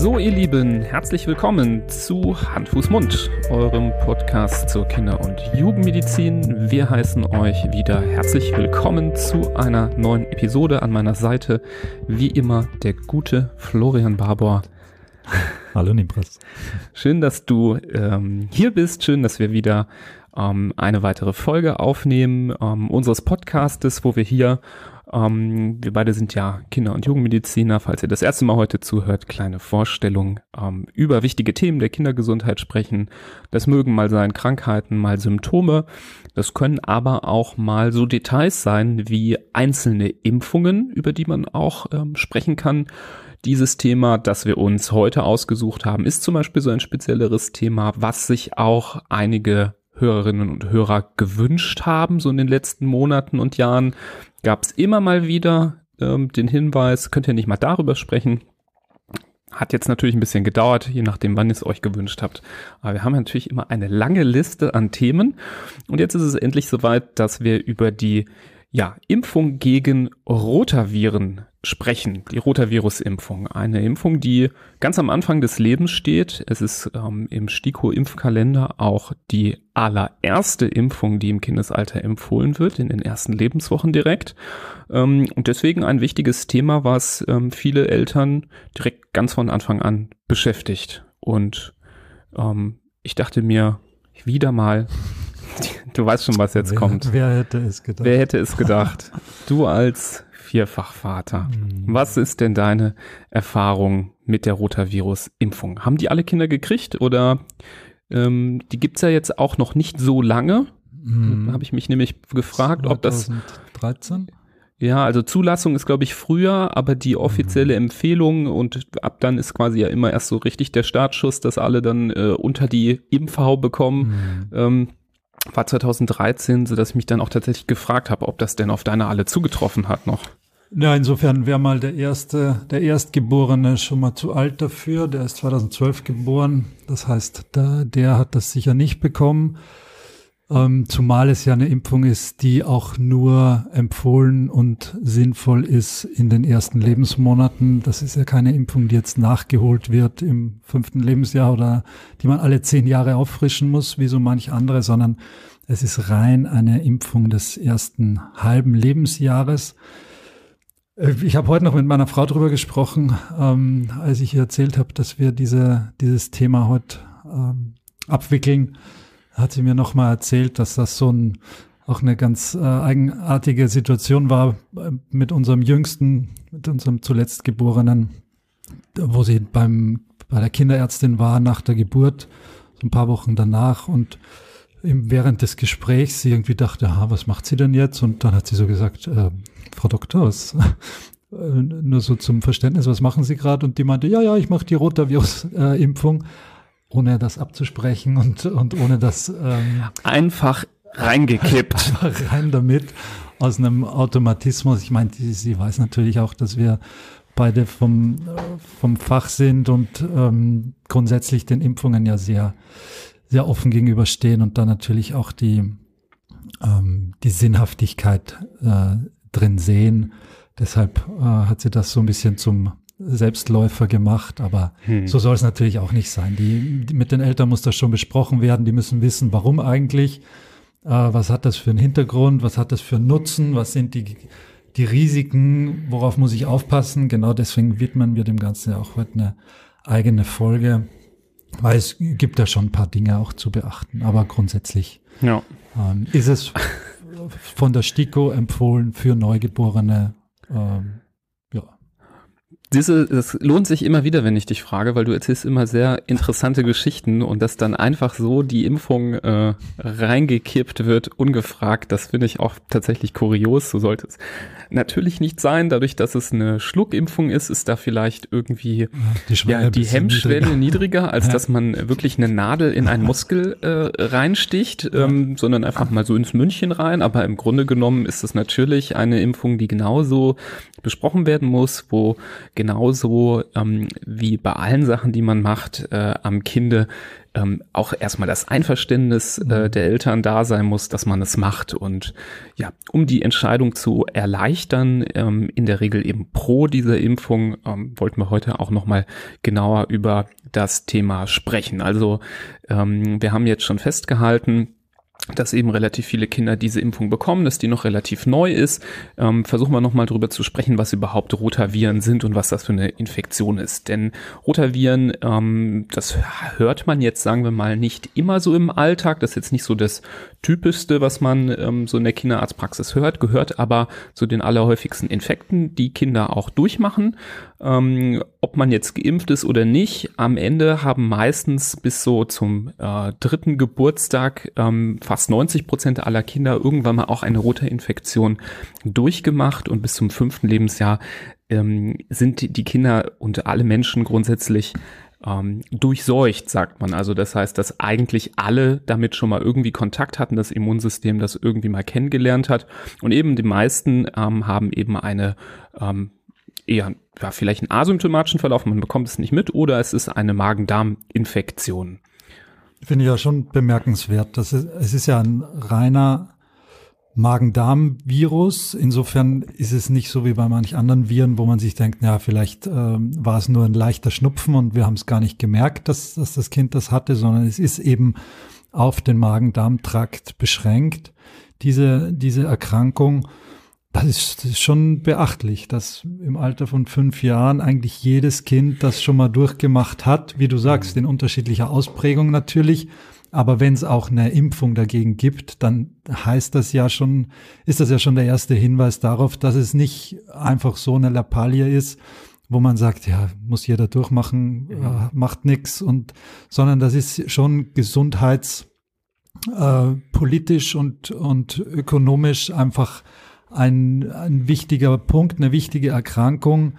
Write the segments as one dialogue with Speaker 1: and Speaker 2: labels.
Speaker 1: So, ihr Lieben, herzlich willkommen zu Hand, Fuß, Mund, eurem Podcast zur Kinder- und Jugendmedizin. Wir heißen euch wieder herzlich willkommen zu einer neuen Episode an meiner Seite. Wie immer der gute Florian Barbour.
Speaker 2: Hallo Nibras.
Speaker 1: Schön, dass du ähm, hier bist. Schön, dass wir wieder ähm, eine weitere Folge aufnehmen ähm, unseres Podcastes, wo wir hier ähm, wir beide sind ja Kinder- und Jugendmediziner. Falls ihr das erste Mal heute zuhört, kleine Vorstellung ähm, über wichtige Themen der Kindergesundheit sprechen. Das mögen mal sein Krankheiten, mal Symptome. Das können aber auch mal so Details sein wie einzelne Impfungen, über die man auch ähm, sprechen kann. Dieses Thema, das wir uns heute ausgesucht haben, ist zum Beispiel so ein spezielleres Thema, was sich auch einige Hörerinnen und Hörer gewünscht haben, so in den letzten Monaten und Jahren gab es immer mal wieder ähm, den Hinweis, könnt ihr nicht mal darüber sprechen. Hat jetzt natürlich ein bisschen gedauert, je nachdem, wann ihr es euch gewünscht habt. Aber wir haben natürlich immer eine lange Liste an Themen. Und jetzt ist es endlich soweit, dass wir über die ja, Impfung gegen Rotaviren sprechen. Die Rotavirus-Impfung. Eine Impfung, die ganz am Anfang des Lebens steht. Es ist ähm, im STIKO-Impfkalender auch die allererste Impfung, die im Kindesalter empfohlen wird, in den ersten Lebenswochen direkt. Ähm, und deswegen ein wichtiges Thema, was ähm, viele Eltern direkt ganz von Anfang an beschäftigt. Und ähm, ich dachte mir, wieder mal, du weißt schon, was jetzt
Speaker 2: wer,
Speaker 1: kommt.
Speaker 2: Wer hätte es gedacht?
Speaker 1: Wer hätte es gedacht? du als Vierfachvater.
Speaker 2: Mhm.
Speaker 1: Was ist denn deine Erfahrung mit der Rotavirus-Impfung? Haben die alle Kinder gekriegt oder ähm, die gibt's ja jetzt auch noch nicht so lange?
Speaker 2: Mhm.
Speaker 1: Da habe ich mich nämlich gefragt, ob das
Speaker 2: 2013?
Speaker 1: ja, also Zulassung ist, glaube ich, früher, aber die offizielle Empfehlung und ab dann ist quasi ja immer erst so richtig der Startschuss, dass alle dann äh, unter die Impfhau bekommen.
Speaker 2: Mhm.
Speaker 1: Ähm, war 2013, so dass ich mich dann auch tatsächlich gefragt habe, ob das denn auf deine alle zugetroffen hat noch.
Speaker 2: Ja, insofern wäre mal der erste, der Erstgeborene schon mal zu alt dafür. Der ist 2012 geboren. Das heißt, da, der hat das sicher nicht bekommen. Ähm, zumal es ja eine Impfung ist, die auch nur empfohlen und sinnvoll ist in den ersten Lebensmonaten. Das ist ja keine Impfung, die jetzt nachgeholt wird im fünften Lebensjahr oder die man alle zehn Jahre auffrischen muss, wie so manch andere, sondern es ist rein eine Impfung des ersten halben Lebensjahres. Äh, Ich habe heute noch mit meiner Frau drüber gesprochen, ähm, als ich ihr erzählt habe, dass wir diese, dieses Thema heute ähm, abwickeln. Hat sie mir noch mal erzählt, dass das so ein, auch eine ganz äh, eigenartige Situation war äh, mit unserem Jüngsten, mit unserem zuletzt Geborenen, wo sie beim, bei der Kinderärztin war nach der Geburt, so ein paar Wochen danach und während des Gesprächs sie irgendwie dachte, ha, was macht sie denn jetzt? Und dann hat sie so gesagt, äh, Frau Doktor, was, äh, nur so zum Verständnis, was machen Sie gerade? Und die meinte, ja, ja, ich mache die Rotavirus-Impfung, ohne das abzusprechen und, und ohne das ähm,
Speaker 1: Einfach reingekippt.
Speaker 2: einfach rein damit aus einem Automatismus. Ich meine, sie, sie weiß natürlich auch, dass wir beide vom, äh, vom Fach sind und ähm, grundsätzlich den Impfungen ja sehr, sehr offen gegenüberstehen und da natürlich auch die, ähm, die Sinnhaftigkeit äh, drin sehen. Deshalb äh, hat sie das so ein bisschen zum Selbstläufer gemacht, aber
Speaker 1: Hm.
Speaker 2: so soll es natürlich auch nicht sein. Die, die, mit den Eltern muss das schon besprochen werden. Die müssen wissen, warum eigentlich, äh, was hat das für einen Hintergrund, was hat das für einen Nutzen, was sind die, die Risiken, worauf muss ich aufpassen. Genau deswegen widmen wir dem Ganzen ja auch heute eine eigene Folge, weil es gibt da schon ein paar Dinge auch zu beachten. Aber grundsätzlich
Speaker 1: Ja.
Speaker 2: ähm, ist es von der STIKO empfohlen für Neugeborene. Ähm, ja.
Speaker 1: Diese, das lohnt sich immer wieder, wenn ich dich frage, weil du erzählst immer sehr interessante Geschichten und dass dann einfach so die Impfung äh, reingekippt wird, ungefragt, das finde ich auch tatsächlich kurios. So sollte es natürlich nicht sein. Dadurch, dass es eine Schluckimpfung ist, ist da vielleicht irgendwie
Speaker 2: Die,
Speaker 1: ja, die Hemmschwelle
Speaker 2: niedriger.
Speaker 1: niedriger, als
Speaker 2: Ja.
Speaker 1: dass man wirklich eine Nadel in einen Muskel äh, reinsticht, ähm, sondern einfach mal so ins München rein. Aber im Grunde genommen ist es natürlich eine Impfung, die genauso besprochen werden muss, wo genauso ähm, wie bei allen Sachen, die man macht, äh, am Kinde ähm, auch erstmal das Einverständnis äh, mhm. der Eltern da sein muss, dass man es macht. Und ja, um die Entscheidung zu erleichtern, ähm, in der Regel eben pro dieser Impfung, ähm, wollten wir heute auch nochmal genauer über das Thema sprechen. Also ähm, wir haben jetzt schon festgehalten, dass eben relativ viele Kinder diese Impfung bekommen, dass die noch relativ neu ist. Ähm, versuchen wir nochmal drüber zu sprechen, was überhaupt Rotaviren sind und was das für eine Infektion ist. Denn Rotaviren, ähm, das hört man jetzt, sagen wir mal, nicht immer so im Alltag. Das ist jetzt nicht so das Typischste, was man ähm, so in der Kinderarztpraxis hört, gehört aber zu den allerhäufigsten Infekten, die Kinder auch durchmachen. Ähm, ob man jetzt geimpft ist oder nicht, am Ende haben meistens bis so zum äh, dritten Geburtstag ähm, fast 90 Prozent aller Kinder irgendwann mal auch eine rote Infektion durchgemacht und bis zum fünften Lebensjahr ähm, sind die Kinder und alle Menschen grundsätzlich ähm, durchseucht, sagt man. Also das heißt, dass eigentlich alle damit schon mal irgendwie Kontakt hatten, das Immunsystem das irgendwie mal kennengelernt hat. Und eben die meisten ähm, haben eben eine ähm, eher ja, vielleicht einen asymptomatischen Verlauf, man bekommt es nicht mit, oder es ist eine Magen-Darm-Infektion.
Speaker 2: Finde ich ja schon bemerkenswert. Das ist, es ist ja ein reiner Magen-Darm-Virus. Insofern ist es nicht so wie bei manch anderen Viren, wo man sich denkt, ja, vielleicht ähm, war es nur ein leichter Schnupfen und wir haben es gar nicht gemerkt, dass, dass das Kind das hatte, sondern es ist eben auf den Magen-Darm-Trakt beschränkt, diese, diese Erkrankung. Das ist, das ist schon beachtlich, dass im Alter von fünf Jahren eigentlich jedes Kind das schon mal durchgemacht hat, wie du sagst, in unterschiedlicher Ausprägung natürlich. Aber wenn es auch eine Impfung dagegen gibt, dann heißt das ja schon, ist das ja schon der erste Hinweis darauf, dass es nicht einfach so eine Lappalie ist, wo man sagt, ja, muss jeder durchmachen, äh, macht nix und, sondern das ist schon gesundheitspolitisch äh, und, und ökonomisch einfach ein, ein wichtiger Punkt, eine wichtige Erkrankung,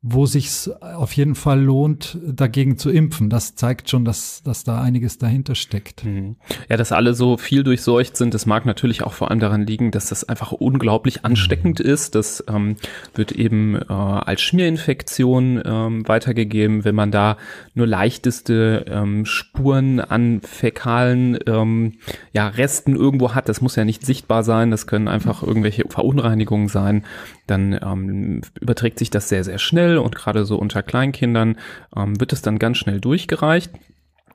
Speaker 2: wo sich auf jeden Fall lohnt, dagegen zu impfen. Das zeigt schon, dass, dass da einiges dahinter steckt. Mhm.
Speaker 1: Ja, dass alle so viel durchseucht sind, das mag natürlich auch vor allem daran liegen, dass das einfach unglaublich ansteckend mhm. ist. Das ähm, wird eben äh, als Schmierinfektion ähm, weitergegeben. Wenn man da nur leichteste ähm, Spuren an fäkalen ähm, ja, Resten irgendwo hat, das muss ja nicht sichtbar sein, das können einfach irgendwelche Verunreinigungen sein, dann ähm, überträgt sich das sehr, sehr schnell und gerade so unter Kleinkindern ähm, wird es dann ganz schnell durchgereicht.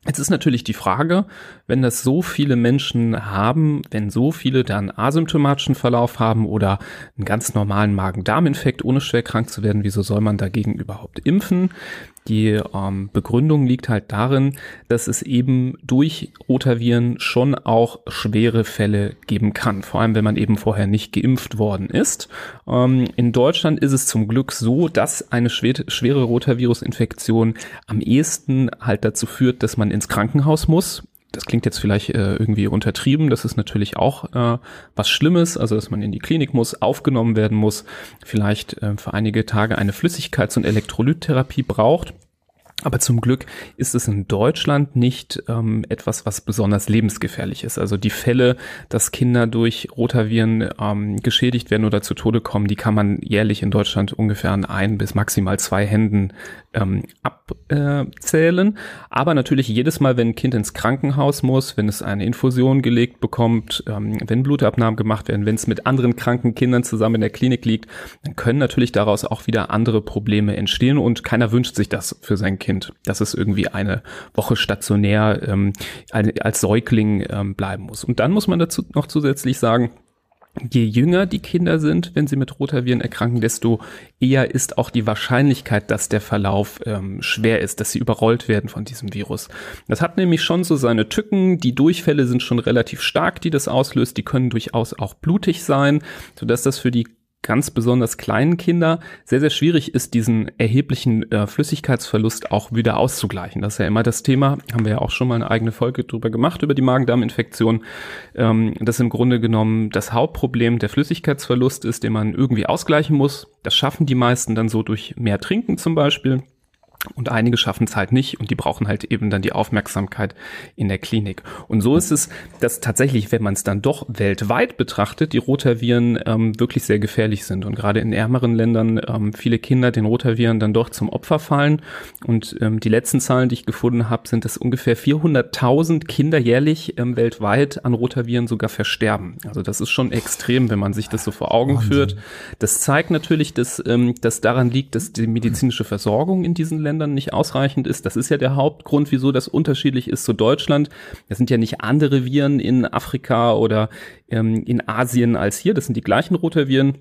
Speaker 1: Jetzt ist natürlich die Frage, wenn das so viele Menschen haben, wenn so viele dann asymptomatischen Verlauf haben oder einen ganz normalen Magen-Darm-Infekt, ohne schwer krank zu werden, wieso soll man dagegen überhaupt impfen? Die ähm, Begründung liegt halt darin, dass es eben durch Rotaviren schon auch schwere Fälle geben kann, vor allem wenn man eben vorher nicht geimpft worden ist. Ähm, in Deutschland ist es zum Glück so, dass eine schwere, schwere Rotavirus-Infektion am ehesten halt dazu führt, dass man ins Krankenhaus muss das klingt jetzt vielleicht äh, irgendwie untertrieben, das ist natürlich auch äh, was Schlimmes, also dass man in die Klinik muss, aufgenommen werden muss, vielleicht äh, für einige Tage eine Flüssigkeits- und Elektrolyttherapie braucht. Aber zum Glück ist es in Deutschland nicht ähm, etwas, was besonders lebensgefährlich ist. Also die Fälle, dass Kinder durch Rotaviren ähm, geschädigt werden oder zu Tode kommen, die kann man jährlich in Deutschland ungefähr an ein bis maximal zwei Händen ähm, abzählen. Aber natürlich jedes Mal, wenn ein Kind ins Krankenhaus muss, wenn es eine Infusion gelegt bekommt, ähm, wenn Blutabnahmen gemacht werden, wenn es mit anderen kranken Kindern zusammen in der Klinik liegt, dann können natürlich daraus auch wieder andere Probleme entstehen und keiner wünscht sich das für sein Kind, dass es irgendwie eine Woche stationär ähm, als Säugling ähm, bleiben muss. Und dann muss man dazu noch zusätzlich sagen, Je jünger die Kinder sind, wenn sie mit Rotaviren erkranken, desto eher ist auch die Wahrscheinlichkeit, dass der Verlauf ähm, schwer ist, dass sie überrollt werden von diesem Virus. Das hat nämlich schon so seine Tücken. Die Durchfälle sind schon relativ stark, die das auslöst. Die können durchaus auch blutig sein, sodass das für die ganz besonders kleinen Kinder sehr, sehr schwierig ist, diesen erheblichen äh, Flüssigkeitsverlust auch wieder auszugleichen. Das ist ja immer das Thema, haben wir ja auch schon mal eine eigene Folge drüber gemacht, über die Magen-Darm-Infektion, ähm, dass im Grunde genommen das Hauptproblem der Flüssigkeitsverlust ist, den man irgendwie ausgleichen muss. Das schaffen die meisten dann so durch mehr Trinken zum Beispiel. Und einige schaffen es halt nicht und die brauchen halt eben dann die Aufmerksamkeit in der Klinik. Und so ist es, dass tatsächlich, wenn man es dann doch weltweit betrachtet, die Rotaviren ähm, wirklich sehr gefährlich sind. Und gerade in ärmeren Ländern ähm, viele Kinder den Rotaviren dann doch zum Opfer fallen. Und ähm, die letzten Zahlen, die ich gefunden habe, sind, dass ungefähr 400.000 Kinder jährlich ähm, weltweit an Rotaviren sogar versterben. Also das ist schon extrem, wenn man sich das so vor Augen Wahnsinn. führt. Das zeigt natürlich, dass ähm, das daran liegt, dass die medizinische Versorgung in diesen Ländern Ländern nicht ausreichend ist. Das ist ja der Hauptgrund, wieso das unterschiedlich ist zu Deutschland. Das sind ja nicht andere Viren in Afrika oder ähm, in Asien als hier. Das sind die gleichen Rotaviren.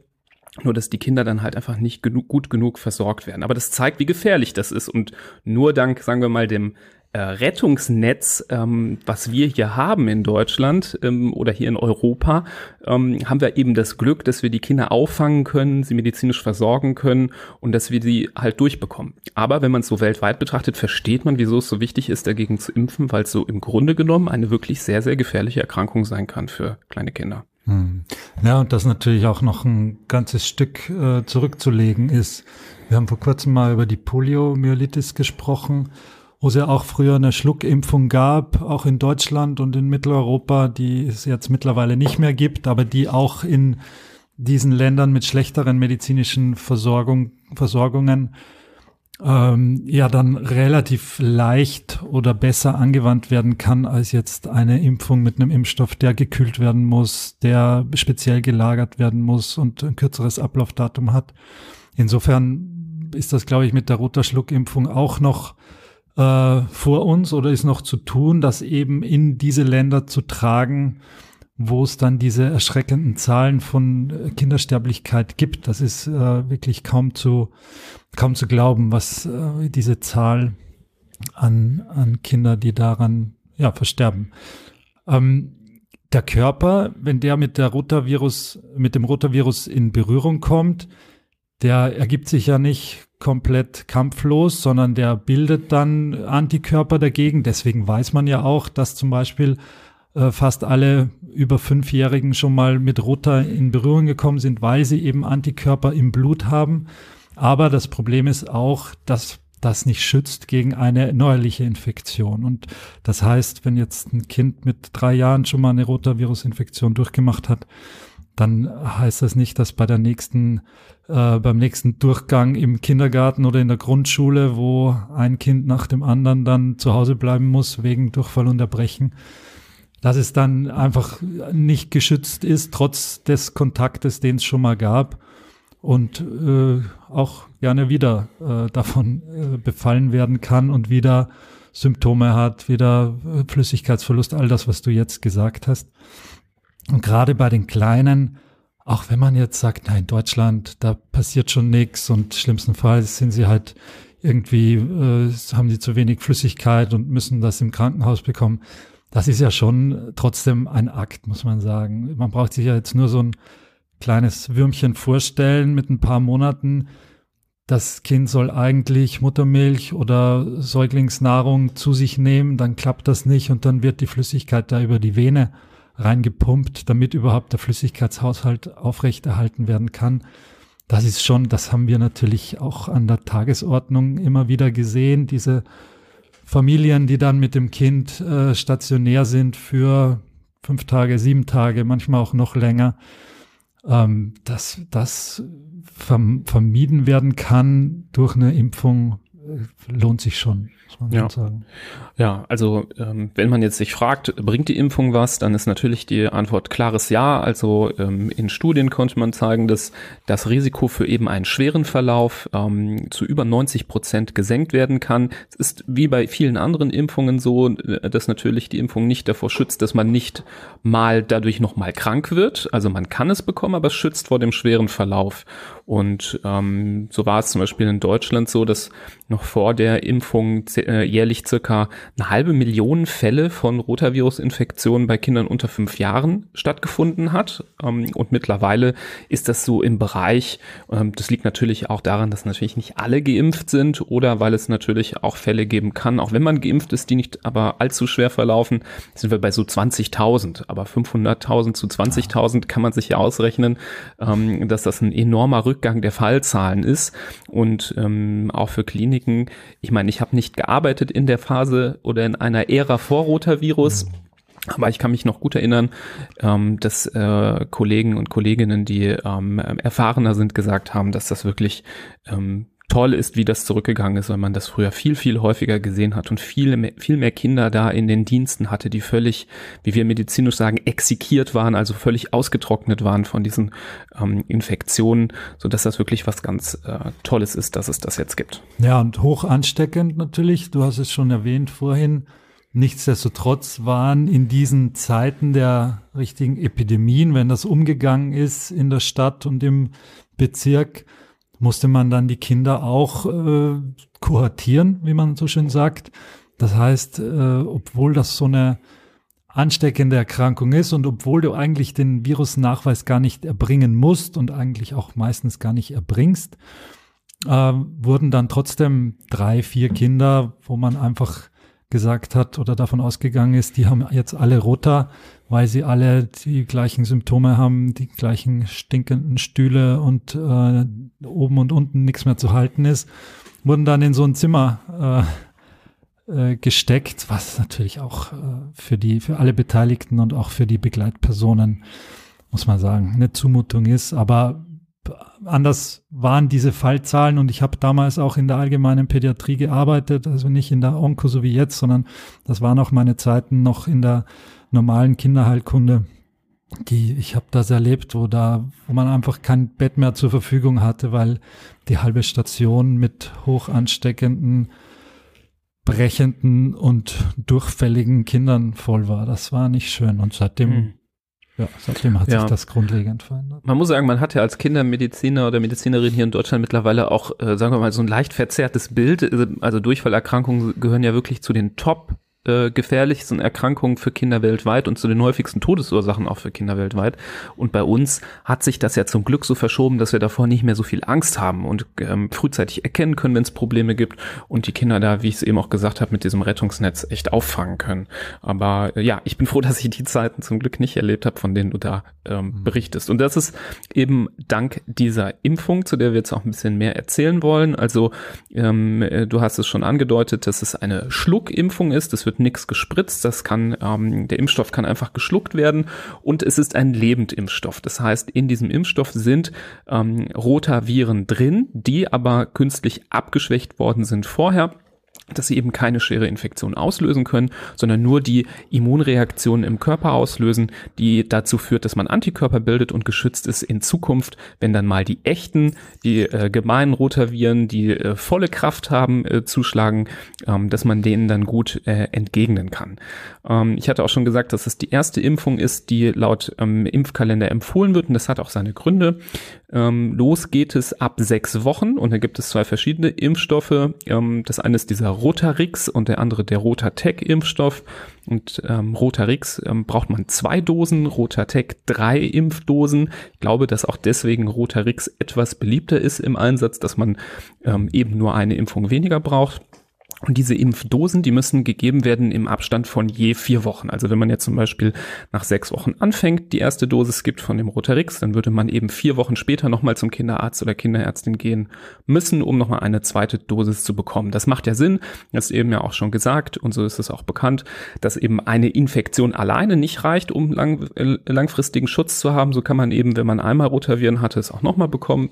Speaker 1: Nur, dass die Kinder dann halt einfach nicht genug, gut genug versorgt werden. Aber das zeigt, wie gefährlich das ist. Und nur dank, sagen wir mal, dem äh, Rettungsnetz, ähm, was wir hier haben in Deutschland ähm, oder hier in Europa, ähm, haben wir eben das Glück, dass wir die Kinder auffangen können, sie medizinisch versorgen können und dass wir sie halt durchbekommen. Aber wenn man es so weltweit betrachtet, versteht man, wieso es so wichtig ist, dagegen zu impfen, weil es so im Grunde genommen eine wirklich sehr, sehr gefährliche Erkrankung sein kann für kleine Kinder.
Speaker 2: Hm. Ja, und das natürlich auch noch ein ganzes Stück äh, zurückzulegen ist. Wir haben vor kurzem mal über die Poliomyelitis gesprochen wo es ja auch früher eine Schluckimpfung gab, auch in Deutschland und in Mitteleuropa, die es jetzt mittlerweile nicht mehr gibt, aber die auch in diesen Ländern mit schlechteren medizinischen Versorgung, Versorgungen ähm, ja dann relativ leicht oder besser angewandt werden kann als jetzt eine Impfung mit einem Impfstoff, der gekühlt werden muss, der speziell gelagert werden muss und ein kürzeres Ablaufdatum hat. Insofern ist das, glaube ich, mit der roter Schluckimpfung auch noch äh, vor uns oder ist noch zu tun, das eben in diese Länder zu tragen, wo es dann diese erschreckenden Zahlen von äh, Kindersterblichkeit gibt. Das ist äh, wirklich kaum zu, kaum zu glauben, was äh, diese Zahl an, an Kinder, die daran ja, versterben. Ähm, der Körper, wenn der mit der Rotavirus, mit dem Rotavirus in Berührung kommt, der ergibt sich ja nicht komplett kampflos, sondern der bildet dann Antikörper dagegen. Deswegen weiß man ja auch, dass zum Beispiel äh, fast alle über Fünfjährigen schon mal mit Rota in Berührung gekommen sind, weil sie eben Antikörper im Blut haben. Aber das Problem ist auch, dass das nicht schützt gegen eine neuerliche Infektion. Und das heißt, wenn jetzt ein Kind mit drei Jahren schon mal eine Rotavirus-Infektion durchgemacht hat, dann heißt das nicht, dass bei der nächsten, äh, beim nächsten Durchgang im Kindergarten oder in der Grundschule, wo ein Kind nach dem anderen dann zu Hause bleiben muss wegen Durchfall und Erbrechen, dass es dann einfach nicht geschützt ist, trotz des Kontaktes, den es schon mal gab und äh, auch gerne wieder äh, davon äh, befallen werden kann und wieder Symptome hat, wieder äh, Flüssigkeitsverlust, all das, was du jetzt gesagt hast. Und gerade bei den Kleinen, auch wenn man jetzt sagt, nein, Deutschland, da passiert schon nichts und schlimmstenfalls sind sie halt irgendwie, äh, haben sie zu wenig Flüssigkeit und müssen das im Krankenhaus bekommen. Das ist ja schon trotzdem ein Akt, muss man sagen. Man braucht sich ja jetzt nur so ein kleines Würmchen vorstellen mit ein paar Monaten. Das Kind soll eigentlich Muttermilch oder Säuglingsnahrung zu sich nehmen, dann klappt das nicht und dann wird die Flüssigkeit da über die Vene reingepumpt, damit überhaupt der Flüssigkeitshaushalt aufrechterhalten werden kann. Das ist schon, das haben wir natürlich auch an der Tagesordnung immer wieder gesehen, diese Familien, die dann mit dem Kind äh, stationär sind für fünf Tage, sieben Tage, manchmal auch noch länger, ähm, dass das verm vermieden werden kann durch eine Impfung, lohnt sich schon muss man
Speaker 1: ja.
Speaker 2: sagen.
Speaker 1: Ja, also ähm, wenn man jetzt sich fragt, bringt die Impfung was, dann ist natürlich die Antwort klares Ja. Also ähm, in Studien konnte man zeigen, dass das Risiko für eben einen schweren Verlauf ähm, zu über 90 Prozent gesenkt werden kann. Es ist wie bei vielen anderen Impfungen so, äh, dass natürlich die Impfung nicht davor schützt, dass man nicht mal dadurch noch mal krank wird. Also man kann es bekommen, aber es schützt vor dem schweren Verlauf. Und ähm, so war es zum Beispiel in Deutschland so, dass noch vor der Impfung äh, jährlich circa eine halbe Million Fälle von Rotavirus-Infektionen bei Kindern unter fünf Jahren stattgefunden hat. Ähm, und mittlerweile ist das so im Bereich, ähm, das liegt natürlich auch daran, dass natürlich nicht alle geimpft sind oder weil es natürlich auch Fälle geben kann, auch wenn man geimpft ist, die nicht aber allzu schwer verlaufen, sind wir bei so 20.000. Aber 500.000 zu 20.000 kann man sich ja ausrechnen, ähm, dass das ein enormer Rückgang der Fallzahlen ist und ähm, auch für Kliniken. Ich meine, ich habe nicht gearbeitet in der Phase oder in einer Ära vor Rotavirus. Mhm. Aber ich kann mich noch gut erinnern, ähm, dass äh, Kollegen und Kolleginnen, die ähm, erfahrener sind, gesagt haben, dass das wirklich ähm, toll ist, wie das zurückgegangen ist, weil man das früher viel, viel häufiger gesehen hat und viel mehr, viel mehr Kinder da in den Diensten hatte, die völlig, wie wir medizinisch sagen, exekiert waren, also völlig ausgetrocknet waren von diesen ähm, Infektionen, so dass das wirklich was ganz äh, Tolles ist, dass es das jetzt gibt.
Speaker 2: Ja, und hoch ansteckend natürlich. Du hast es schon erwähnt vorhin. Nichtsdestotrotz waren in diesen Zeiten der richtigen Epidemien, wenn das umgegangen ist in der Stadt und im Bezirk, musste man dann die Kinder auch äh, kohortieren, wie man so schön sagt. Das heißt, äh, obwohl das so eine ansteckende Erkrankung ist und obwohl du eigentlich den Virusnachweis gar nicht erbringen musst und eigentlich auch meistens gar nicht erbringst, äh, wurden dann trotzdem drei, vier Kinder, wo man einfach gesagt hat oder davon ausgegangen ist, die haben jetzt alle Rota, weil sie alle die gleichen Symptome haben, die gleichen stinkenden Stühle und äh, oben und unten nichts mehr zu halten ist, wurden dann in so ein Zimmer äh, äh, gesteckt, was natürlich auch äh, für die, für alle Beteiligten und auch für die Begleitpersonen, muss man sagen, eine Zumutung ist. Aber anders waren diese Fallzahlen und ich habe damals auch in der allgemeinen Pädiatrie gearbeitet, also nicht in der Onko so wie jetzt, sondern das waren auch meine Zeiten noch in der normalen Kinderheilkunde. Die, ich habe das erlebt, wo da, wo man einfach kein Bett mehr zur Verfügung hatte, weil die halbe Station mit hoch ansteckenden, brechenden und durchfälligen Kindern voll war. Das war nicht schön. Und seitdem mhm ja, seitdem hat ja. sich das grundlegend verändert.
Speaker 1: Man muss sagen, man hat ja als Kindermediziner oder Medizinerin hier in Deutschland mittlerweile auch, äh, sagen wir mal, so ein leicht verzerrtes Bild. Also Durchfallerkrankungen gehören ja wirklich zu den Top äh, gefährlichsten Erkrankungen für Kinder weltweit und zu den häufigsten Todesursachen auch für Kinder weltweit. Und bei uns hat sich das ja zum Glück so verschoben, dass wir davor nicht mehr so viel Angst haben und ähm, frühzeitig erkennen können, wenn es Probleme gibt und die Kinder da, wie ich es eben auch gesagt habe, mit diesem Rettungsnetz echt auffangen können. Aber äh, ja, ich bin froh, dass ich die Zeiten zum Glück nicht erlebt habe, von denen du da ähm, mhm. berichtest. Und das ist eben dank dieser Impfung, zu der wir jetzt auch ein bisschen mehr erzählen wollen. Also ähm, äh, du hast es schon angedeutet, dass es eine Schluckimpfung ist. Das wird wird nichts gespritzt, das kann, ähm, der Impfstoff kann einfach geschluckt werden und es ist ein Lebendimpfstoff. Das heißt, in diesem Impfstoff sind ähm, Rotaviren drin, die aber künstlich abgeschwächt worden sind vorher dass sie eben keine schwere Infektion auslösen können, sondern nur die Immunreaktionen im Körper auslösen, die dazu führt, dass man Antikörper bildet und geschützt ist in Zukunft, wenn dann mal die echten, die äh, gemeinen Rotaviren, die äh, volle Kraft haben, äh, zuschlagen, ähm, dass man denen dann gut äh, entgegnen kann. Ähm, ich hatte auch schon gesagt, dass es die erste Impfung ist, die laut ähm, Impfkalender empfohlen wird und das hat auch seine Gründe. Ähm, los geht es ab sechs Wochen und da gibt es zwei verschiedene Impfstoffe. Ähm, das eine ist dieser Rotarix und der andere der Rotatec-Impfstoff. Und ähm, Rotarix ähm, braucht man zwei Dosen, Rotatec drei Impfdosen. Ich glaube, dass auch deswegen Rotarix etwas beliebter ist im Einsatz, dass man ähm, eben nur eine Impfung weniger braucht. Und diese Impfdosen, die müssen gegeben werden im Abstand von je vier Wochen. Also wenn man jetzt zum Beispiel nach sechs Wochen anfängt, die erste Dosis gibt von dem Rotarix, dann würde man eben vier Wochen später nochmal zum Kinderarzt oder Kinderärztin gehen müssen, um nochmal eine zweite Dosis zu bekommen. Das macht ja Sinn, das ist eben ja auch schon gesagt und so ist es auch bekannt, dass eben eine Infektion alleine nicht reicht, um lang, äh, langfristigen Schutz zu haben. So kann man eben, wenn man einmal Rotaviren hatte, es auch nochmal bekommen.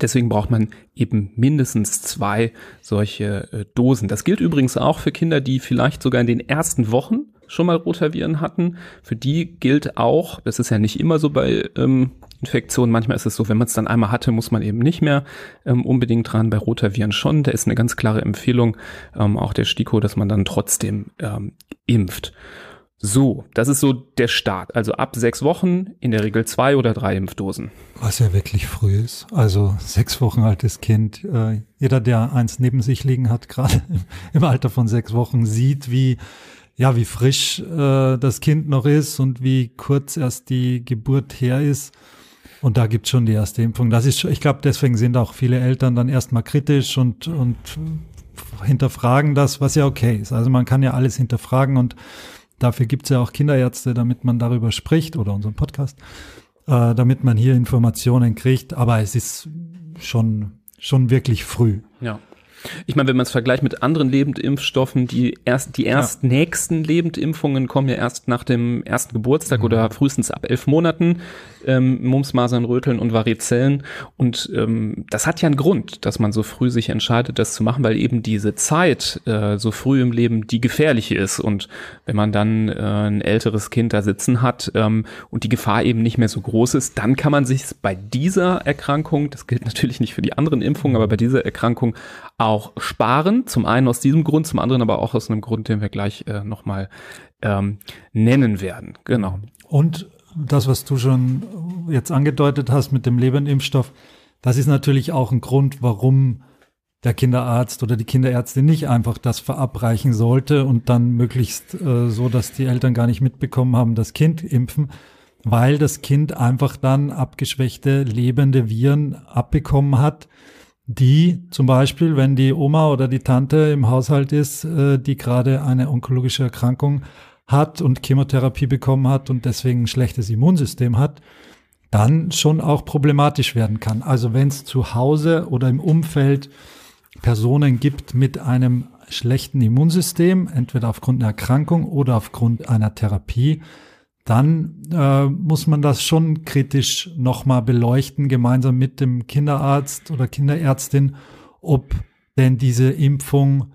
Speaker 1: Deswegen braucht man eben mindestens zwei solche äh, Dosen. Das gilt übrigens auch für Kinder, die vielleicht sogar in den ersten Wochen schon mal Rotaviren hatten. Für die gilt auch, das ist ja nicht immer so bei ähm, Infektionen, manchmal ist es so, wenn man es dann einmal hatte, muss man eben nicht mehr ähm, unbedingt dran. Bei Rotaviren schon. Da ist eine ganz klare Empfehlung, ähm, auch der STIKO, dass man dann trotzdem ähm, impft. So, das ist so der Start. Also ab sechs Wochen, in der Regel zwei oder drei Impfdosen.
Speaker 2: Was ja wirklich früh ist. Also sechs Wochen altes Kind. Äh, jeder, der eins neben sich liegen hat, gerade im Alter von sechs Wochen, sieht, wie ja, wie frisch äh, das Kind noch ist und wie kurz erst die Geburt her ist. Und da gibt's schon die erste Impfung. Das ist, ich glaube, deswegen sind auch viele Eltern dann erstmal kritisch und, und hinterfragen das, was ja okay ist. Also man kann ja alles hinterfragen und Dafür gibt es ja auch Kinderärzte, damit man darüber spricht oder unseren Podcast, äh, damit man hier Informationen kriegt. Aber es ist schon, schon wirklich früh.
Speaker 1: Ja. Ich meine, wenn man es vergleicht mit anderen Lebendimpfstoffen, die erst die erst ja. nächsten Lebendimpfungen kommen ja erst nach dem ersten Geburtstag mhm. oder frühestens ab elf Monaten. Ähm, Mumps, Masern, Röteln und Varizellen. Und ähm, das hat ja einen Grund, dass man so früh sich entscheidet, das zu machen, weil eben diese Zeit äh, so früh im Leben die gefährliche ist. Und wenn man dann äh, ein älteres Kind da sitzen hat ähm, und die Gefahr eben nicht mehr so groß ist, dann kann man sich bei dieser Erkrankung, das gilt natürlich nicht für die anderen Impfungen, aber bei dieser Erkrankung auch sparen. Zum einen aus diesem Grund, zum anderen aber auch aus einem Grund, den wir gleich äh, nochmal ähm, nennen werden. Genau.
Speaker 2: Und das, was du schon jetzt angedeutet hast mit dem Lebernimpfstoff, das ist natürlich auch ein Grund, warum der Kinderarzt oder die Kinderärztin nicht einfach das verabreichen sollte und dann möglichst äh, so, dass die Eltern gar nicht mitbekommen haben, das Kind impfen, weil das Kind einfach dann abgeschwächte lebende Viren abbekommen hat, die zum Beispiel, wenn die Oma oder die Tante im Haushalt ist, äh, die gerade eine onkologische Erkrankung hat und Chemotherapie bekommen hat und deswegen ein schlechtes Immunsystem hat, dann schon auch problematisch werden kann. Also wenn es zu Hause oder im Umfeld Personen gibt mit einem schlechten Immunsystem, entweder aufgrund einer Erkrankung oder aufgrund einer Therapie, dann äh, muss man das schon kritisch nochmal beleuchten, gemeinsam mit dem Kinderarzt oder Kinderärztin, ob denn diese Impfung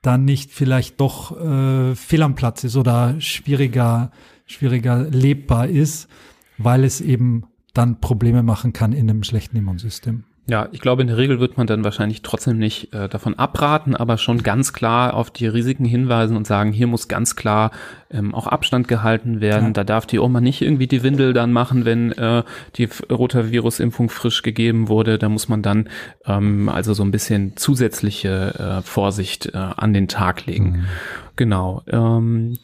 Speaker 2: dann nicht vielleicht doch äh, fehl am Platz ist oder schwieriger, schwieriger lebbar ist, weil es eben dann Probleme machen kann in einem schlechten Immunsystem.
Speaker 1: Ja, ich glaube, in der Regel wird man dann wahrscheinlich trotzdem nicht äh, davon abraten, aber schon ganz klar auf die Risiken hinweisen und sagen, hier muss ganz klar ähm, auch Abstand gehalten werden. Ja. Da darf die Oma nicht irgendwie die Windel dann machen, wenn äh, die Rotavirus-Impfung frisch gegeben wurde. Da muss man dann ähm, also so ein bisschen zusätzliche äh, Vorsicht äh, an den Tag legen. Mhm. Genau. Ähm,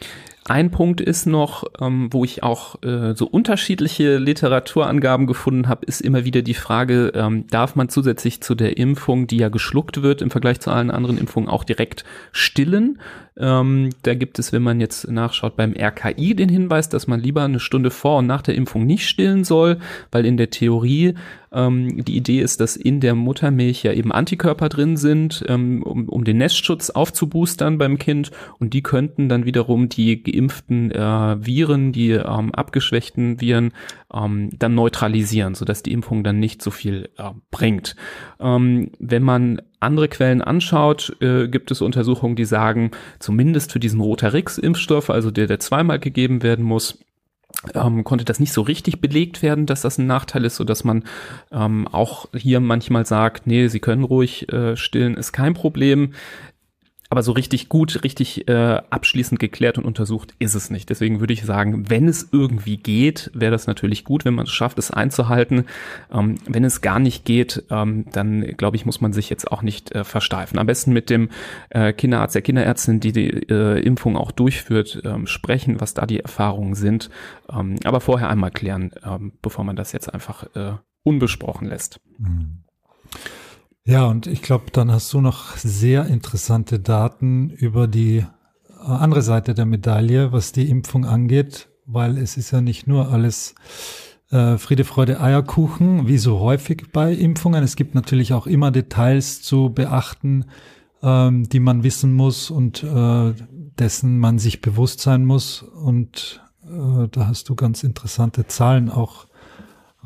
Speaker 1: ein Punkt ist noch, ähm, wo ich auch äh, so unterschiedliche Literaturangaben gefunden habe, ist immer wieder die Frage, ähm, darf man zusätzlich zu der Impfung, die ja geschluckt wird im Vergleich zu allen anderen Impfungen, auch direkt stillen? Ähm, da gibt es, wenn man jetzt nachschaut, beim RKI den Hinweis, dass man lieber eine Stunde vor und nach der Impfung nicht stillen soll, weil in der Theorie ähm, die Idee ist, dass in der Muttermilch ja eben Antikörper drin sind, ähm, um, um den Nestschutz aufzuboostern beim Kind und die könnten dann wiederum die geimpften äh, Viren, die ähm, abgeschwächten Viren ähm, dann neutralisieren, sodass die Impfung dann nicht so viel äh, bringt. Ähm, wenn man andere Quellen anschaut, äh, gibt es Untersuchungen, die sagen, zumindest für diesen Rotarix-Impfstoff, also der, der zweimal gegeben werden muss, ähm, konnte das nicht so richtig belegt werden, dass das ein Nachteil ist, so dass man ähm, auch hier manchmal sagt, nee, Sie können ruhig äh, stillen, ist kein Problem aber so richtig gut, richtig äh, abschließend geklärt und untersucht ist es nicht. Deswegen würde ich sagen, wenn es irgendwie geht, wäre das natürlich gut, wenn man es schafft, es einzuhalten. Ähm, wenn es gar nicht geht, ähm, dann glaube ich, muss man sich jetzt auch nicht äh, versteifen. Am besten mit dem äh, Kinderarzt, der Kinderärztin, die die äh, Impfung auch durchführt, ähm, sprechen, was da die Erfahrungen sind. Ähm, aber vorher einmal klären, ähm, bevor man das jetzt einfach äh, unbesprochen lässt. Mhm.
Speaker 2: Ja, und ich glaube, dann hast du noch sehr interessante Daten über die äh, andere Seite der Medaille, was die Impfung angeht, weil es ist ja nicht nur alles äh, Friede, Freude, Eierkuchen, wie so häufig bei Impfungen. Es gibt natürlich auch immer Details zu beachten, ähm, die man wissen muss und äh, dessen man sich bewusst sein muss. Und äh, da hast du ganz interessante Zahlen auch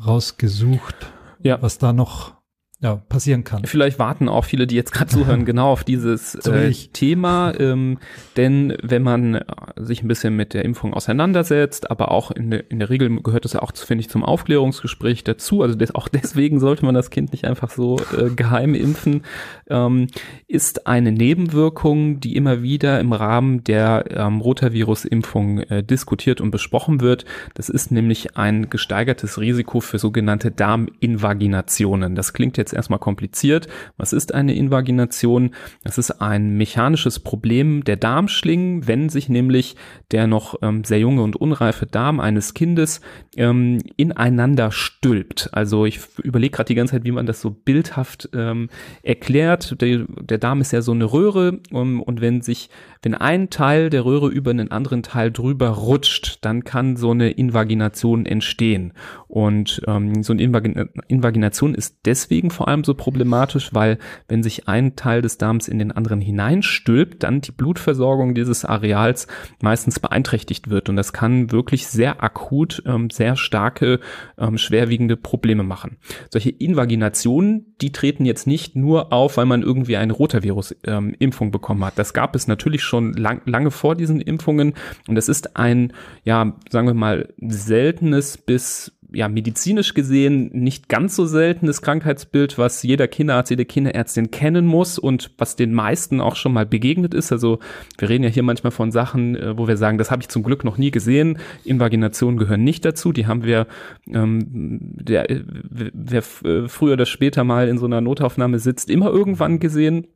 Speaker 2: rausgesucht, ja. was da noch ja, passieren kann.
Speaker 1: Vielleicht warten auch viele, die jetzt gerade zuhören, genau auf dieses so äh, Thema. Ähm, denn wenn man äh, sich ein bisschen mit der Impfung auseinandersetzt, aber auch in, de, in der Regel gehört es ja auch, finde ich, zum Aufklärungsgespräch dazu. Also des, auch deswegen sollte man das Kind nicht einfach so äh, geheim impfen. Ähm, ist eine Nebenwirkung, die immer wieder im Rahmen der ähm, Rotavirus-Impfung äh, diskutiert und besprochen wird. Das ist nämlich ein gesteigertes Risiko für sogenannte Darminvaginationen. Das klingt jetzt jetzt erstmal kompliziert. Was ist eine Invagination? Das ist ein mechanisches Problem der Darmschlingen, wenn sich nämlich der noch ähm, sehr junge und unreife Darm eines Kindes ähm, ineinander stülpt. Also ich überlege gerade die ganze Zeit, wie man das so bildhaft ähm, erklärt. Der, der, Darm ist ja so eine Röhre um, ähm, und wenn sich, wenn ein Teil der Röhre über einen anderen Teil drüber rutscht, dann kann so eine Invagination entstehen. Und ähm, so eine Invagina Invagination ist deswegen vor allem so problematisch, weil wenn sich ein Teil des Darms in den anderen hineinstülpt, dann die Blutversorgung dieses Areals meistens beeinträchtigt wird. Und das kann wirklich sehr akut, ähm, sehr starke, ähm, schwerwiegende Probleme machen. Solche Invaginationen, die treten jetzt nicht nur auf, weil man irgendwie eine Rotavirus-Impfung ähm, bekommen hat. Das gab es natürlich schon lang, lange vor diesen Impfungen. Und das ist ein, ja, sagen wir mal, seltenes bis ja medizinisch gesehen nicht ganz so seltenes Krankheitsbild, was jeder Kinderarzt, jede Kinderärztin kennen muss und was den meisten auch schon mal begegnet ist. Also wir reden ja hier manchmal von Sachen, äh, wo wir sagen, das habe ich zum Glück noch nie gesehen. Invaginationen gehören nicht dazu. Die haben wir, ähm, der, wer äh, früher oder später mal in so einer Notaufnahme sitzt, immer irgendwann gesehen.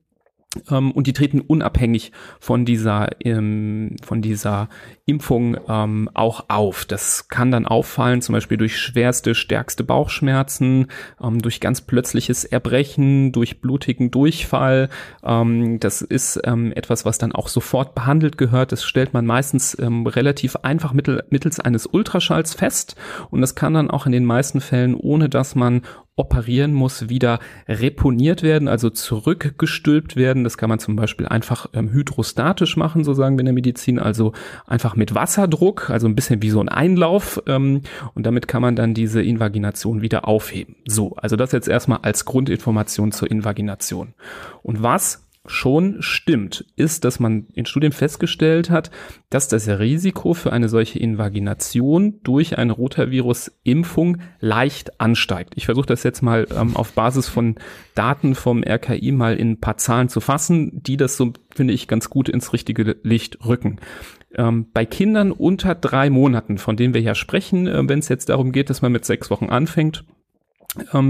Speaker 1: Ähm, und die treten unabhängig von dieser, ähm, von dieser Impfung ähm, auch auf. Das kann dann auffallen, zum Beispiel durch schwerste, stärkste Bauchschmerzen, ähm, durch ganz plötzliches Erbrechen, durch blutigen Durchfall. Ähm, das ist ähm, etwas, was dann auch sofort behandelt gehört. Das stellt man meistens relativ einfach mittel, mittels eines Ultraschalls fest und das kann dann auch in den meisten Fällen, ohne dass man operieren muss, wieder reponiert werden, also zurückgestülpt werden. Das kann man zum Beispiel einfach ähm, hydrostatisch machen, so sagen wir in der Medizin, also einfach mit Wasserdruck, also ein bisschen wie so ein Einlauf. Ähm, und damit kann man dann diese Invagination wieder aufheben. So, also das jetzt erstmal als Grundinformation zur Invagination. Und was schon stimmt, ist, dass man in Studien festgestellt hat, dass das Risiko für eine solche Invagination durch eine Rotavirus-Impfung leicht ansteigt. Ich versuche das jetzt mal ähm, auf Basis von Daten vom RKI mal in ein paar Zahlen zu fassen, die das so, finde ich, ganz gut ins richtige Licht rücken. Ähm, bei Kindern unter drei Monaten, von denen wir ja sprechen, äh, wenn es jetzt darum geht, dass man mit sechs Wochen anfängt,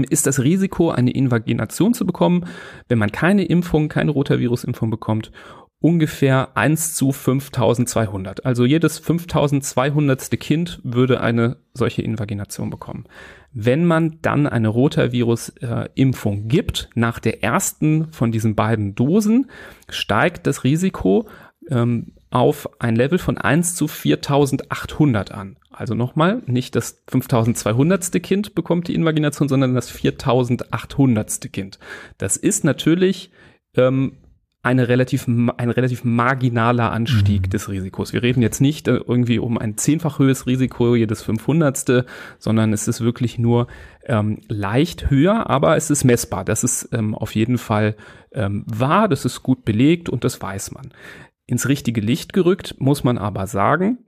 Speaker 1: ist das Risiko, eine Invagination zu bekommen, wenn man keine Impfung, keine Rotavirus-Impfung bekommt, ungefähr 1 zu 5200. Also jedes 5200. Kind würde eine solche Invagination bekommen. Wenn man dann eine Rotavirus-Impfung gibt, nach der ersten von diesen beiden Dosen, steigt das Risiko ähm, auf ein Level von 1 zu 4800 an. Also nochmal, nicht das 5200. Kind bekommt die Invagination, sondern das 4800. Kind. Das ist natürlich ähm, eine relativ, ein relativ marginaler Anstieg mhm. des Risikos. Wir reden jetzt nicht äh, irgendwie um ein zehnfach höheres Risiko jedes 500. sondern es ist wirklich nur ähm, leicht höher, aber es ist messbar. Das ist ähm, auf jeden Fall ähm, wahr, das ist gut belegt und das weiß man. Ins richtige Licht gerückt muss man aber sagen,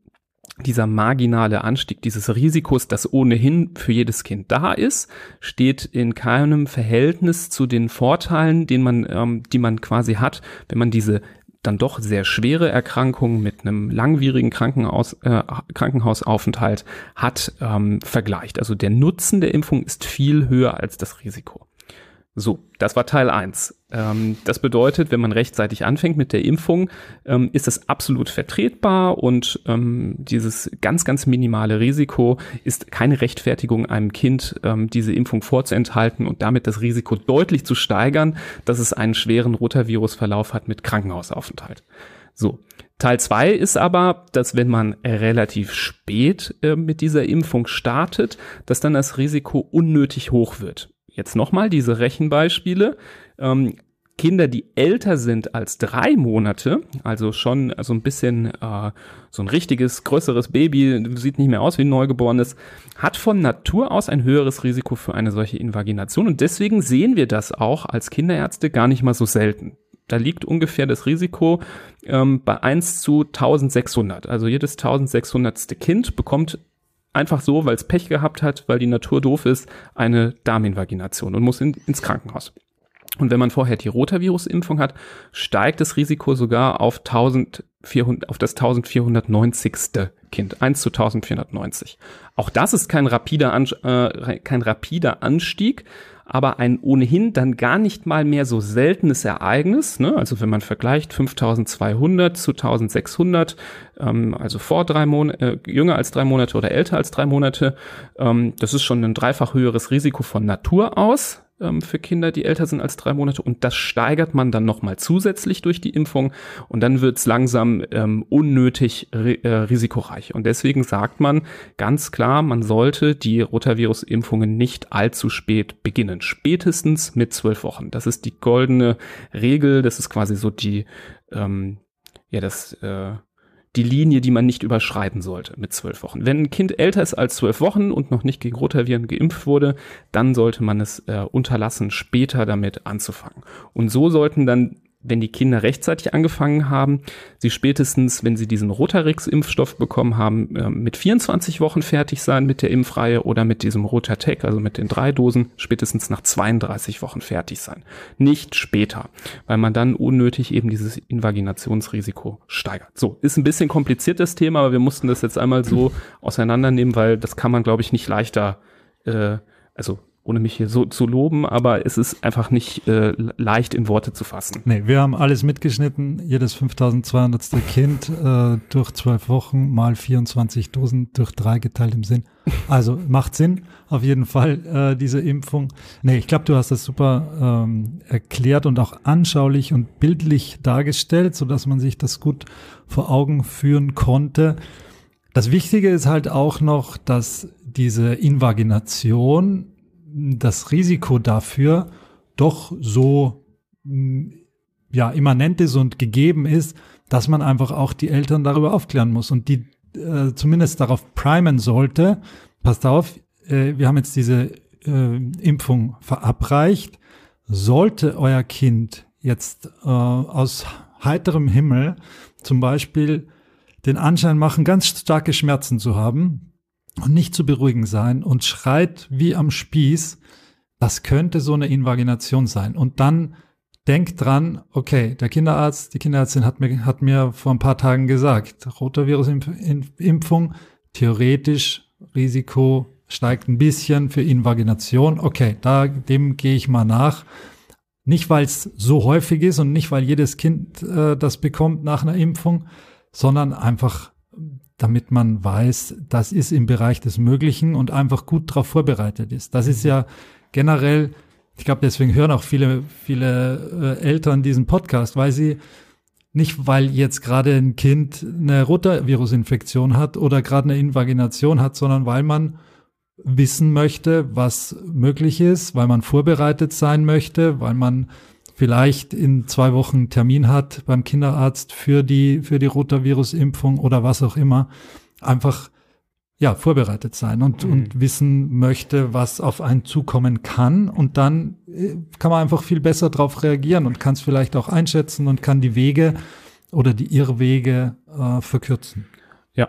Speaker 1: dieser marginale Anstieg dieses Risikos, das ohnehin für jedes Kind da ist, steht in keinem Verhältnis zu den Vorteilen, den man, ähm, die man quasi hat, wenn man diese dann doch sehr schwere Erkrankung mit einem langwierigen Krankenhaus, äh, Krankenhausaufenthalt hat, ähm, vergleicht. Also der Nutzen der Impfung ist viel höher als das Risiko. So, das war Teil eins. Ähm, das bedeutet, wenn man rechtzeitig anfängt mit der Impfung, ähm, ist das absolut vertretbar und ähm, dieses ganz, ganz minimale Risiko ist keine Rechtfertigung, einem Kind ähm, diese Impfung vorzuenthalten und damit das Risiko deutlich zu steigern, dass es einen schweren Rotavirusverlauf hat mit Krankenhausaufenthalt. So. Teil zwei ist aber, dass wenn man relativ spät äh, mit dieser Impfung startet, dass dann das Risiko unnötig hoch wird. Jetzt nochmal diese Rechenbeispiele. Ähm, Kinder, die älter sind als drei Monate, also schon so ein bisschen äh, so ein richtiges, größeres Baby, sieht nicht mehr aus wie ein Neugeborenes, hat von Natur aus ein höheres Risiko für eine solche Invagination. Und deswegen sehen wir das auch als Kinderärzte gar nicht mal so selten. Da liegt ungefähr das Risiko ähm, bei 1 zu 1600. Also jedes 1600. Kind bekommt einfach so, weil es Pech gehabt hat, weil die Natur doof ist, eine Darminvagination und muss in, ins Krankenhaus. Und wenn man vorher die Rotavirus-Impfung hat, steigt das Risiko sogar auf 1400, auf das 1490. Kind, 1 zu 1490. Auch das ist kein rapider, äh, kein rapider Anstieg, aber ein ohnehin dann gar nicht mal mehr so seltenes Ereignis. Ne? Also wenn man vergleicht 5200 zu 1600, ähm, also vor drei Monate, äh, jünger als drei Monate oder älter als drei Monate, ähm, das ist schon ein dreifach höheres Risiko von Natur aus ähm, für Kinder, die älter sind als drei Monate. Und das steigert man dann nochmal zusätzlich durch die Impfung. Und dann wird es langsam ähm, unnötig äh, risikoreich. Und deswegen sagt man ganz klar, man sollte die Rotavirus-Impfungen nicht allzu spät beginnen. Spätestens mit zwölf Wochen. Das ist die goldene Regel. Das ist quasi so die, ähm, ja, das, äh, die Linie, die man nicht überschreiten sollte mit zwölf Wochen. Wenn ein Kind älter ist als zwölf Wochen und noch nicht gegen Rotaviren geimpft wurde, dann sollte man es äh, unterlassen, später damit anzufangen. Und so sollten dann wenn die Kinder rechtzeitig angefangen haben, sie spätestens, wenn sie diesen Rotarix-Impfstoff bekommen haben, äh, mit 24 Wochen fertig sein mit der Impfreihe oder mit diesem Rotatec, also mit den drei Dosen, spätestens nach 32 Wochen fertig sein. Nicht später, weil man dann unnötig eben dieses Invaginationsrisiko steigert. So, ist ein bisschen kompliziert das Thema, aber wir mussten das jetzt einmal so auseinandernehmen, weil das kann man, glaube ich, nicht leichter, äh, also ohne mich hier so zu loben, aber es ist einfach nicht äh, leicht in Worte zu fassen.
Speaker 2: Nee, wir haben alles mitgeschnitten, jedes 5200. Kind äh, durch zwölf Wochen mal 24 Dosen durch drei geteilt im Sinn. Also macht Sinn, auf jeden Fall, äh, diese Impfung. Nee, ich glaube, du hast das super ähm, erklärt und auch anschaulich und bildlich dargestellt, so dass man sich das gut vor Augen führen konnte. Das Wichtige ist halt auch noch, dass diese Invagination das Risiko dafür doch so mm, ja immanent ist und gegeben ist, dass man einfach auch die Eltern darüber aufklären muss und die äh, zumindest darauf primen sollte. Passt auf, äh, wir haben jetzt diese äh, Impfung verabreicht. Sollte euer Kind jetzt äh, aus heiterem Himmel zum Beispiel den Anschein machen, ganz starke Schmerzen zu haben, und nicht zu beruhigen sein und schreit wie am Spieß, das könnte so eine Invagination sein. Und dann denkt dran, okay, der Kinderarzt, die Kinderärztin hat mir, hat mir vor ein paar Tagen gesagt, Rotavirus-Impfung, theoretisch Risiko steigt ein bisschen für Invagination. Okay, da, dem gehe ich mal nach. Nicht, weil es so häufig ist und nicht, weil jedes Kind äh, das bekommt nach einer Impfung, sondern einfach damit man weiß, das ist im Bereich des Möglichen und einfach gut darauf vorbereitet ist. Das ist ja generell, ich glaube, deswegen hören auch viele, viele äh, Eltern diesen Podcast, weil sie nicht, weil jetzt gerade ein Kind eine Rotavirusinfektion hat oder gerade eine Invagination hat, sondern weil man wissen möchte, was möglich ist, weil man vorbereitet sein möchte, weil man vielleicht in zwei Wochen Termin hat beim Kinderarzt für die, für die Rotavirus-Impfung oder was auch immer, einfach ja, vorbereitet sein und, mhm. und wissen möchte, was auf einen zukommen kann. Und dann äh, kann man einfach viel besser darauf reagieren und kann es vielleicht auch einschätzen und kann die Wege oder die Irrwege äh, verkürzen.
Speaker 1: Ja,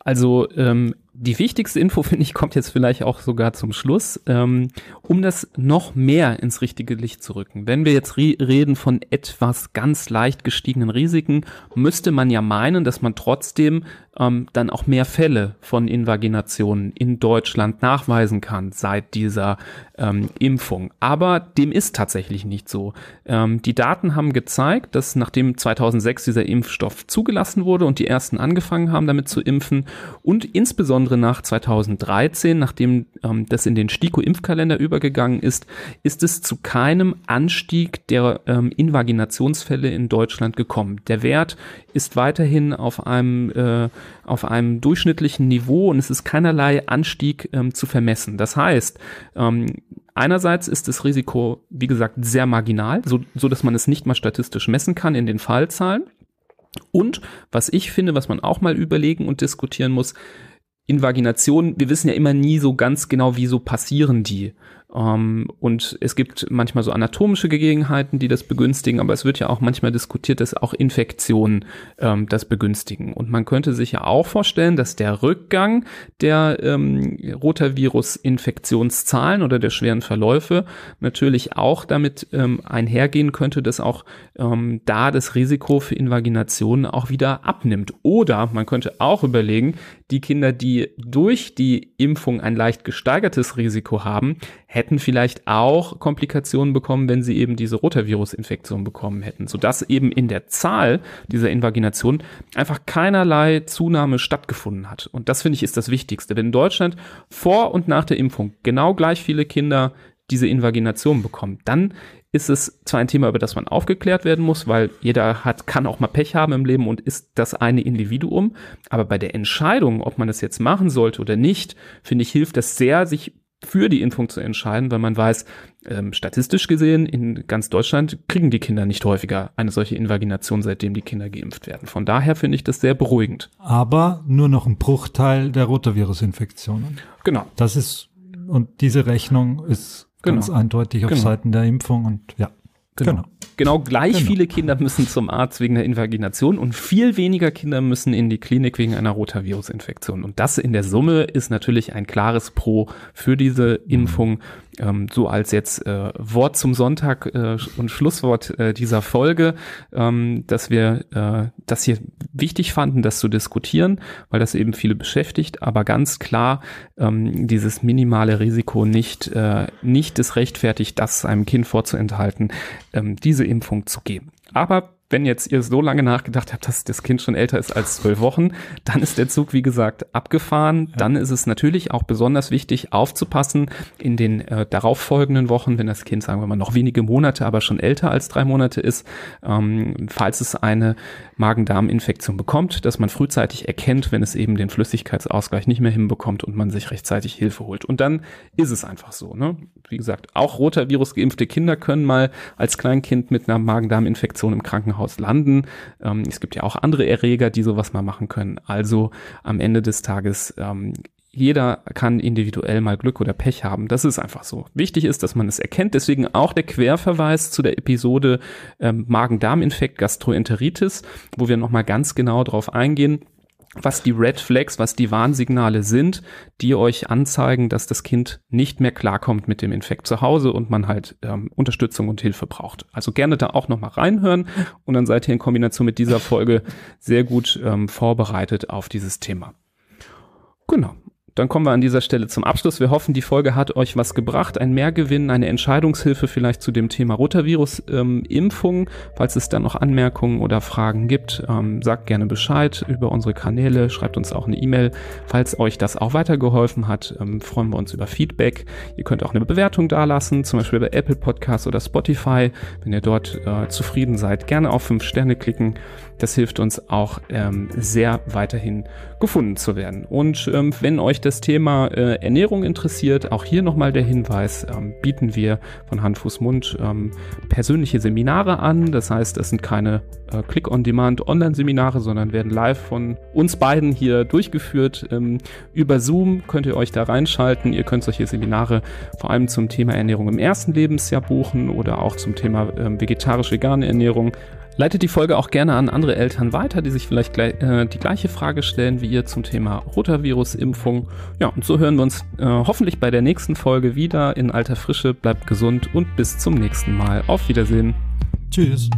Speaker 1: also ähm, die wichtigste Info, finde ich, kommt jetzt vielleicht auch sogar zum Schluss, ähm, um das noch mehr ins richtige Licht zu rücken. Wenn wir jetzt re reden von etwas ganz leicht gestiegenen Risiken, müsste man ja meinen, dass man trotzdem ähm, dann auch mehr Fälle von Invaginationen in Deutschland nachweisen kann seit dieser ähm, Impfung. Aber dem ist tatsächlich nicht so. Ähm, die Daten haben gezeigt, dass nachdem 2006 dieser Impfstoff zugelassen wurde und die ersten angefangen haben, damit zu impfen und insbesondere nach 2013, nachdem ähm, das in den STIKO-Impfkalender übergegangen ist, ist es zu keinem Anstieg der ähm, Invaginationsfälle in Deutschland gekommen. Der Wert ist weiterhin auf einem äh, auf einem durchschnittlichen Niveau und es ist keinerlei Anstieg ähm, zu vermessen. Das heißt, ähm, einerseits ist das Risiko, wie gesagt, sehr marginal, so, so dass man es nicht mal statistisch messen kann in den Fallzahlen. Und was ich finde, was man auch mal überlegen und diskutieren muss, Invagination, wir wissen ja immer nie so ganz genau, wieso passieren die. Ähm, und es gibt manchmal so anatomische Gegebenheiten, die das begünstigen, aber es wird ja auch manchmal diskutiert, dass auch Infektionen ähm, das begünstigen. Und man könnte sich ja auch vorstellen, dass der Rückgang der ähm, Rotavirus-Infektionszahlen oder der schweren Verläufe natürlich auch damit ähm, einhergehen könnte, dass auch ähm, da das Risiko für Invaginationen auch wieder abnimmt. Oder man könnte auch überlegen, die Kinder, die durch die Impfung ein leicht gesteigertes Risiko haben, hätten vielleicht auch Komplikationen bekommen, wenn sie eben diese Rotavirus-Infektion bekommen hätten, sodass eben in der Zahl dieser Invagination einfach keinerlei Zunahme stattgefunden hat. Und das finde ich ist das Wichtigste. Wenn in Deutschland vor und nach der Impfung genau gleich viele Kinder diese Invagination bekommen, dann ist es zwar ein Thema, über das man aufgeklärt werden muss, weil jeder hat, kann auch mal Pech haben im Leben und ist das eine Individuum. Aber bei der Entscheidung, ob man es jetzt machen sollte oder nicht, finde ich, hilft das sehr, sich für die Impfung zu entscheiden, weil man weiß, ähm, statistisch gesehen, in ganz Deutschland kriegen die Kinder nicht häufiger eine solche Invagination, seitdem die Kinder geimpft werden. Von daher finde ich das sehr beruhigend.
Speaker 2: Aber nur noch ein Bruchteil der Rotavirus-Infektionen.
Speaker 1: Genau.
Speaker 2: Das ist, und diese Rechnung ist ganz genau. eindeutig auf genau. Seiten der Impfung und ja.
Speaker 1: Genau. genau. Genau gleich genau. viele Kinder müssen zum Arzt wegen der Invagination und viel weniger Kinder müssen in die Klinik wegen einer Rotavirusinfektion. Und das in der Summe ist natürlich ein klares Pro für diese Impfung. Ähm, so als jetzt äh, Wort zum Sonntag äh, und Schlusswort äh, dieser Folge, ähm, dass wir äh, das hier wichtig fanden, das zu diskutieren, weil das eben viele beschäftigt, aber ganz klar ähm, dieses minimale Risiko nicht, äh, nicht es rechtfertigt, das einem Kind vorzuenthalten, ähm, diese Impfung zu geben. Aber wenn jetzt ihr so lange nachgedacht habt, dass das Kind schon älter ist als zwölf Wochen, dann ist der Zug, wie gesagt, abgefahren. Dann ist es natürlich auch besonders wichtig, aufzupassen in den äh, darauffolgenden Wochen, wenn das Kind, sagen wir mal, noch wenige Monate, aber schon älter als drei Monate ist, ähm, falls es eine Magen-Darm-Infektion bekommt, dass man frühzeitig erkennt, wenn es eben den Flüssigkeitsausgleich nicht mehr hinbekommt und man sich rechtzeitig Hilfe holt. Und dann ist es einfach so. Ne? Wie gesagt, auch Rotavirus geimpfte Kinder können mal als Kleinkind mit einer Magen-Darm-Infektion im Krankenhaus landen. Ähm, es gibt ja auch andere Erreger, die sowas mal machen können. Also am Ende des Tages ähm, jeder kann individuell mal Glück oder Pech haben. Das ist einfach so. Wichtig ist, dass man es erkennt. Deswegen auch der Querverweis zu der Episode ähm, Magen-Darm-Infekt, Gastroenteritis, wo wir nochmal ganz genau drauf eingehen was die Red Flags, was die Warnsignale sind, die euch anzeigen, dass das Kind nicht mehr klarkommt mit dem Infekt zu Hause und man halt ähm, Unterstützung und Hilfe braucht. Also gerne da auch nochmal reinhören und dann seid ihr in Kombination mit dieser Folge sehr gut ähm, vorbereitet auf dieses Thema. Genau. Dann kommen wir an dieser Stelle zum Abschluss. Wir hoffen, die Folge hat euch was gebracht, ein Mehrgewinn, eine Entscheidungshilfe vielleicht zu dem Thema Rotavirus-Impfung. Ähm, Falls es da noch Anmerkungen oder Fragen gibt, ähm, sagt gerne Bescheid über unsere Kanäle, schreibt uns auch eine E-Mail. Falls euch das auch weitergeholfen hat, ähm, freuen wir uns über Feedback. Ihr könnt auch eine Bewertung dalassen, zum Beispiel bei Apple Podcasts oder Spotify. Wenn ihr dort äh, zufrieden seid, gerne auf fünf Sterne klicken. Das hilft uns auch ähm, sehr weiterhin gefunden zu werden. Und ähm, wenn euch das Thema äh, Ernährung interessiert, auch hier nochmal der Hinweis, ähm, bieten wir von Hand, Fuß, Mund ähm, persönliche Seminare an. Das heißt, es sind keine äh, Click-on-Demand Online-Seminare, sondern werden live von uns beiden hier durchgeführt. Ähm, über Zoom könnt ihr euch da reinschalten. Ihr könnt solche Seminare vor allem zum Thema Ernährung im ersten Lebensjahr buchen oder auch zum Thema ähm, vegetarisch-vegane Ernährung Leitet die Folge auch gerne an andere Eltern weiter, die sich vielleicht gleich, äh, die gleiche Frage stellen wie ihr zum Thema Rotavirus-Impfung. Ja, und so hören wir uns äh, hoffentlich bei der nächsten Folge wieder in alter Frische. Bleibt gesund und bis zum nächsten Mal. Auf Wiedersehen.
Speaker 2: Tschüss.